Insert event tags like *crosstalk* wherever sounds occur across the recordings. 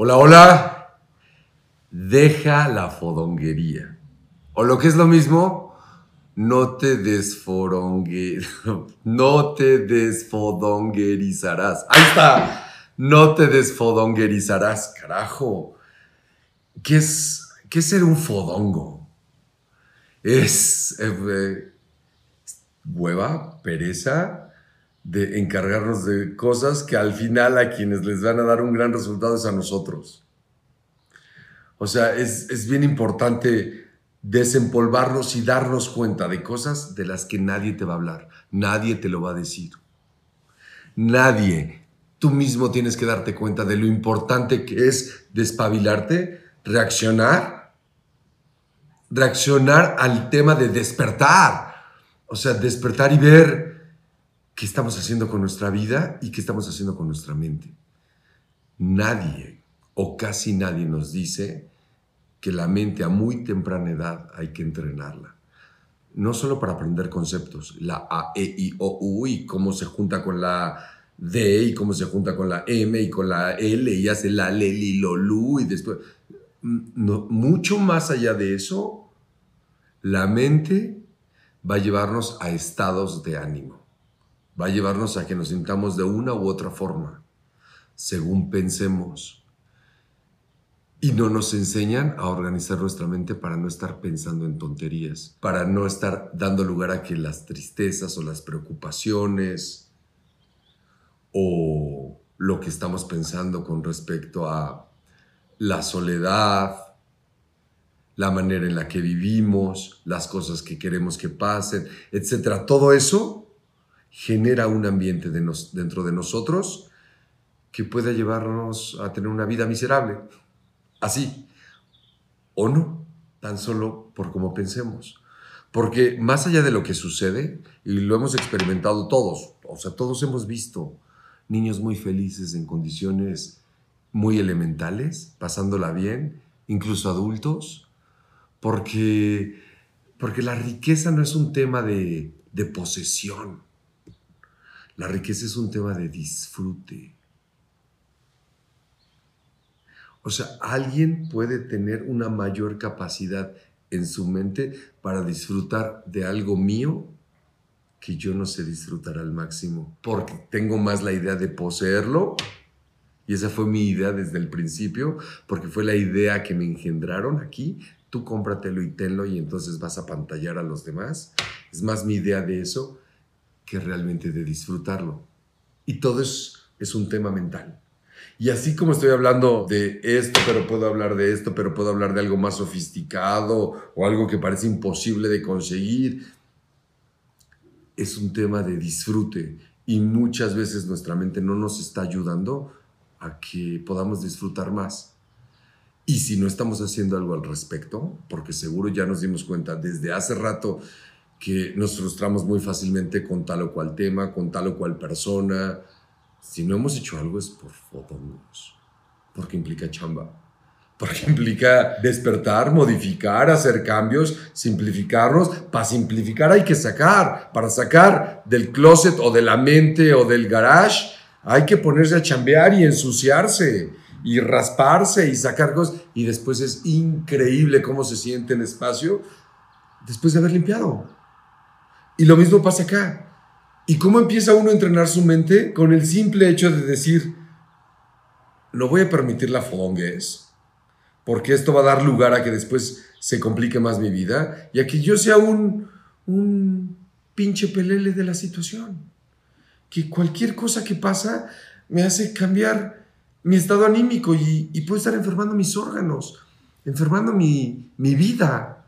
Hola, hola. Deja la fodonguería. O lo que es lo mismo, no te desforongue, *laughs* no te desfodonguerizarás. Ahí está. No te desfodonguerizarás, carajo. ¿Qué es, qué es ser un fodongo? Es eh, hueva, pereza, de encargarnos de cosas que al final a quienes les van a dar un gran resultado es a nosotros. O sea, es, es bien importante desempolvarnos y darnos cuenta de cosas de las que nadie te va a hablar, nadie te lo va a decir. Nadie. Tú mismo tienes que darte cuenta de lo importante que es despabilarte, reaccionar, reaccionar al tema de despertar. O sea, despertar y ver qué estamos haciendo con nuestra vida y qué estamos haciendo con nuestra mente. Nadie o casi nadie nos dice que la mente a muy temprana edad hay que entrenarla. No solo para aprender conceptos, la A, E, I, O, U y cómo se junta con la D y cómo se junta con la M y con la L y hace la L, Li, Lo, y después... No, mucho más allá de eso, la mente va a llevarnos a estados de ánimo va a llevarnos a que nos sintamos de una u otra forma, según pensemos. Y no nos enseñan a organizar nuestra mente para no estar pensando en tonterías, para no estar dando lugar a que las tristezas o las preocupaciones o lo que estamos pensando con respecto a la soledad, la manera en la que vivimos, las cosas que queremos que pasen, etcétera. Todo eso genera un ambiente dentro de nosotros que pueda llevarnos a tener una vida miserable. Así. O no, tan solo por cómo pensemos. Porque más allá de lo que sucede, y lo hemos experimentado todos, o sea, todos hemos visto niños muy felices en condiciones muy elementales, pasándola bien, incluso adultos, porque, porque la riqueza no es un tema de, de posesión, la riqueza es un tema de disfrute. O sea, alguien puede tener una mayor capacidad en su mente para disfrutar de algo mío que yo no sé disfrutar al máximo, porque tengo más la idea de poseerlo. Y esa fue mi idea desde el principio, porque fue la idea que me engendraron aquí. Tú cómpratelo y tenlo y entonces vas a pantallar a los demás. Es más mi idea de eso que realmente de disfrutarlo. Y todo es, es un tema mental. Y así como estoy hablando de esto, pero puedo hablar de esto, pero puedo hablar de algo más sofisticado o algo que parece imposible de conseguir, es un tema de disfrute. Y muchas veces nuestra mente no nos está ayudando a que podamos disfrutar más. Y si no estamos haciendo algo al respecto, porque seguro ya nos dimos cuenta desde hace rato que nos frustramos muy fácilmente con tal o cual tema, con tal o cual persona. Si no hemos hecho algo es por fotos, porque implica chamba, porque implica despertar, modificar, hacer cambios, simplificarnos. Para simplificar hay que sacar, para sacar del closet o de la mente o del garage, hay que ponerse a chambear y ensuciarse y rasparse y sacar cosas. Y después es increíble cómo se siente en espacio después de haber limpiado. Y lo mismo pasa acá. ¿Y cómo empieza uno a entrenar su mente? Con el simple hecho de decir, no voy a permitir la fodonguez, porque esto va a dar lugar a que después se complique más mi vida y a que yo sea un, un pinche pelele de la situación. Que cualquier cosa que pasa me hace cambiar mi estado anímico y, puedo estar enfermando mis órganos, enfermando mi, mi vida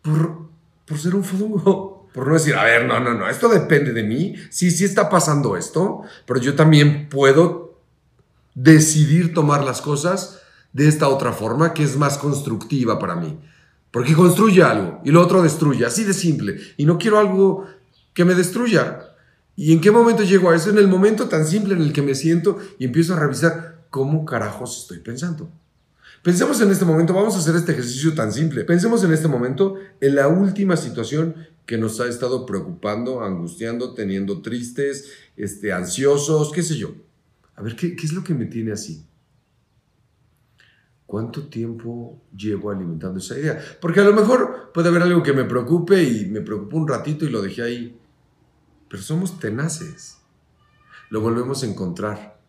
por, por ser un fodongo. Por no decir, a ver, no, no, no, esto depende de mí. Sí, sí está pasando esto, pero yo también puedo decidir tomar las cosas de esta otra forma que es más constructiva para mí. Porque construye algo y lo otro destruye, así de simple. Y no quiero algo que me destruya. ¿Y en qué momento llego a eso? En el momento tan simple en el que me siento y empiezo a revisar cómo carajos estoy pensando. Pensemos en este momento, vamos a hacer este ejercicio tan simple. Pensemos en este momento en la última situación que nos ha estado preocupando, angustiando, teniendo tristes, este, ansiosos, qué sé yo. A ver, ¿qué, ¿qué es lo que me tiene así? ¿cuánto tiempo llevo alimentando esa idea? Porque a lo mejor puede haber algo que me preocupe y me preocupo un ratito y lo dejé ahí. Pero somos tenaces. Lo volvemos a encontrar,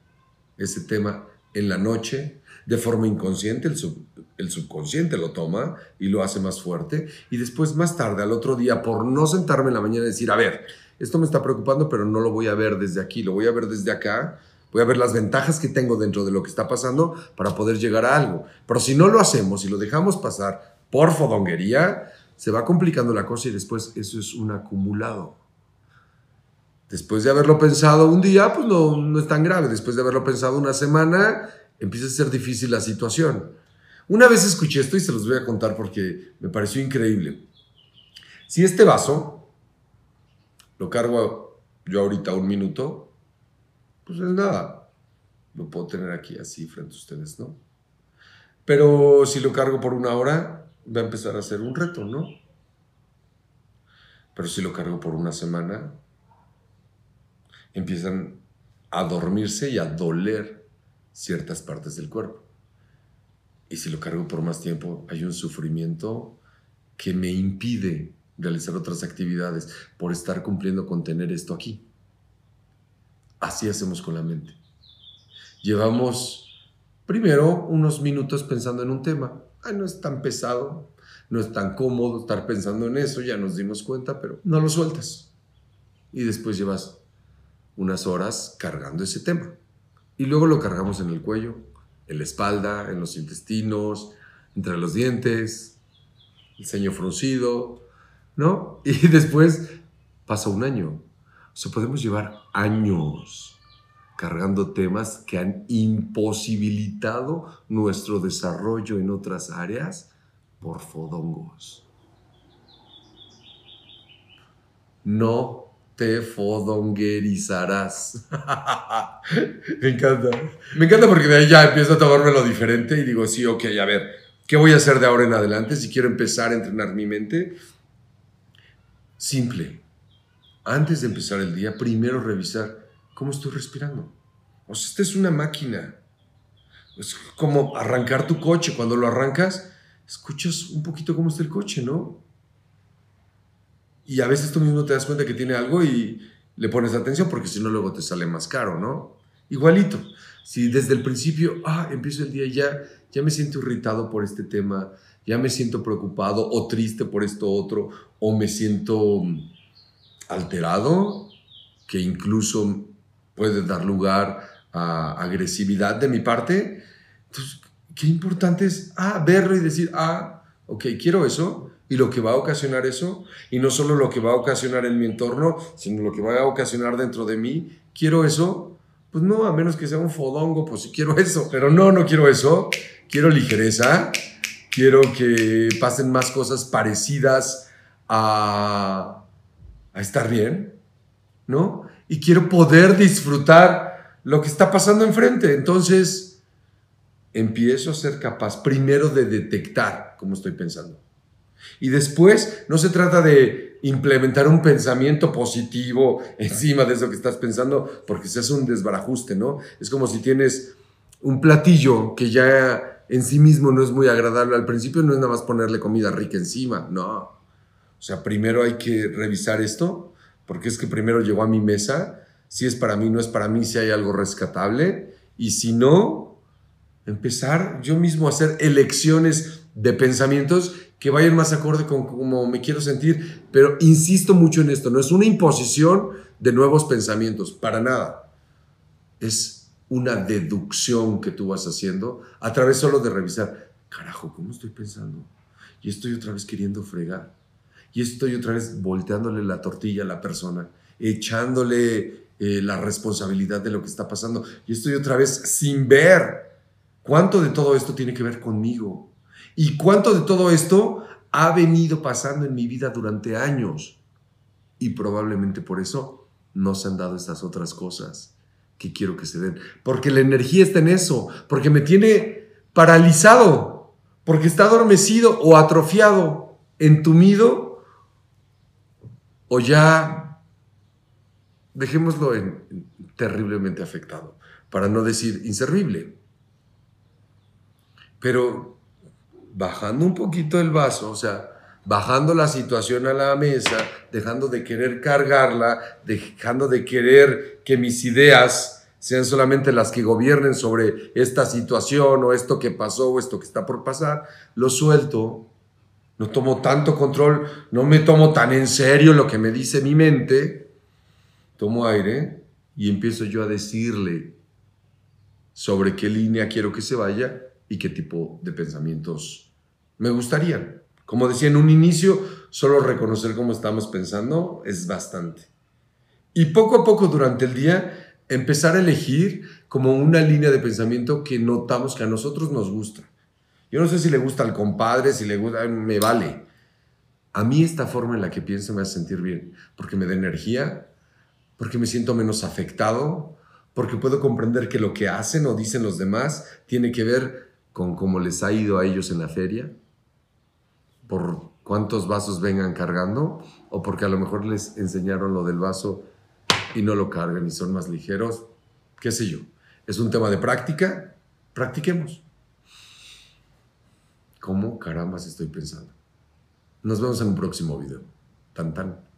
ese tema, en la noche, de forma inconsciente, el, subconsciente lo toma y lo hace más fuerte. Y después, más tarde, al otro día, por no sentarme en la mañana y decir, a ver, esto me está preocupando, pero no lo voy a ver desde aquí, lo voy a ver desde acá. Voy a ver las ventajas que tengo dentro de lo que está pasando para poder llegar a algo. Pero si no lo hacemos y lo dejamos pasar por fodonguería, se va complicando la cosa y después eso es un acumulado. Después de haberlo pensado un día, pues no, no es tan grave. Después de haberlo pensado una semana, empieza a ser difícil la situación. Una vez escuché esto y se los voy a contar porque me pareció increíble. Si este vaso lo cargo yo ahorita un minuto, pues es nada. Lo puedo tener aquí así frente a ustedes, ¿no? Pero si lo cargo por una hora, va a empezar a ser un reto, ¿no? Pero si lo cargo por una semana, empiezan a dormirse y a doler ciertas partes del cuerpo. Y si lo cargo por más tiempo, hay un sufrimiento que me impide realizar otras actividades por estar cumpliendo con tener esto aquí. Así hacemos con la mente. Llevamos primero unos minutos pensando en un tema. no es tan pesado, no es tan cómodo estar pensando en eso, ya nos dimos cuenta, pero no lo sueltas. Y después llevas unas horas cargando ese tema. Y luego lo cargamos en el cuello, en la espalda, en los intestinos, entre los dientes, el ceño fruncido, ¿no? *laughs* Y después pasa un año. O sea, podemos llevar años cargando temas que han imposibilitado nuestro desarrollo en otras áreas por fodongos. No te fodonguerizarás. *laughs* Me encanta. Me encanta porque de ahí ya empiezo a tomármelo diferente y digo, sí, ok, a ver, ¿qué voy a hacer de ahora en adelante si quiero empezar a entrenar mi mente? Simple. Antes de empezar el día, primero revisar cómo estoy respirando. O sea, esta es una máquina. Es como arrancar tu coche. Cuando lo arrancas, escuchas un poquito cómo está el coche, ¿no? Y a veces tú mismo te das cuenta que tiene algo y le pones atención porque si no luego te sale más caro, ¿no? Igualito. Si desde el principio, ah, empiezo el día y ya, ya me siento irritado por este tema, ya me siento preocupado o triste por esto otro, o me siento mm, alterado, que incluso puede dar lugar a agresividad de mi parte. Entonces, qué importante es, ah, verlo y decir, ah, ok, quiero eso, y lo que va a ocasionar eso, y no solo lo que va a ocasionar en mi entorno, sino lo que va a ocasionar dentro de mí, quiero eso, pues no, a menos que sea un fodongo, pues sí quiero eso, pero no, no quiero eso, quiero ligereza, quiero que pasen más cosas parecidas a, a estar bien, ¿no? Y quiero poder disfrutar lo que está pasando enfrente, entonces empiezo a ser capaz primero de detectar cómo estoy pensando. Y después no se trata de implementar un pensamiento positivo encima de eso que estás pensando, porque se hace un desbarajuste, ¿no? Es como si tienes un platillo que ya en sí mismo no es muy agradable al principio, no es nada más ponerle comida rica encima, no. O sea, primero hay que revisar esto, porque es que primero llegó a mi mesa, si es para mí, no es para mí, si hay algo rescatable, y si no, empezar yo mismo a hacer elecciones de pensamientos que vayan más acorde con cómo me quiero sentir, pero insisto mucho en esto, no es una imposición de nuevos pensamientos, para nada. Es una deducción que tú vas haciendo a través solo de revisar, carajo, ¿cómo estoy pensando? Y estoy otra vez queriendo fregar. Y estoy otra vez volteándole la tortilla a la persona, echándole eh, la responsabilidad de lo que está pasando. Y estoy otra vez sin ver cuánto de todo esto tiene que ver conmigo ¿Y cuánto de todo esto ha venido pasando en mi vida durante años? Y probablemente por eso no se han dado estas otras cosas que quiero que se den. Porque la energía está en eso, porque me tiene paralizado, porque está adormecido o atrofiado, entumido, o ya, dejémoslo en, terriblemente afectado, para no decir inservible. Pero bajando un poquito el vaso, o sea, bajando la situación a la mesa, dejando de querer cargarla, dejando de querer que mis ideas sean solamente las que gobiernen sobre esta situación o esto que pasó o esto que está por pasar, lo suelto, no tomo tanto control, no me tomo tan en serio lo que me dice mi mente, tomo aire y empiezo yo a decirle sobre qué línea quiero que se vaya y qué tipo de pensamientos me gustarían. Como decía en un inicio, solo reconocer cómo estamos pensando es bastante. Y poco a poco durante el día empezar a elegir como una línea de pensamiento que notamos que a nosotros nos gusta. Yo no sé si le gusta al compadre, si le gusta, me vale. A mí esta forma en la que pienso me hace sentir bien, porque me da energía, porque me siento menos afectado, porque puedo comprender que lo que hacen o dicen los demás tiene que ver con cómo les ha ido a ellos en la feria, por cuántos vasos vengan cargando, o porque a lo mejor les enseñaron lo del vaso y no lo cargan y son más ligeros, qué sé yo. Es un tema de práctica, practiquemos. ¿Cómo carambas estoy pensando? Nos vemos en un próximo video. Tan tan.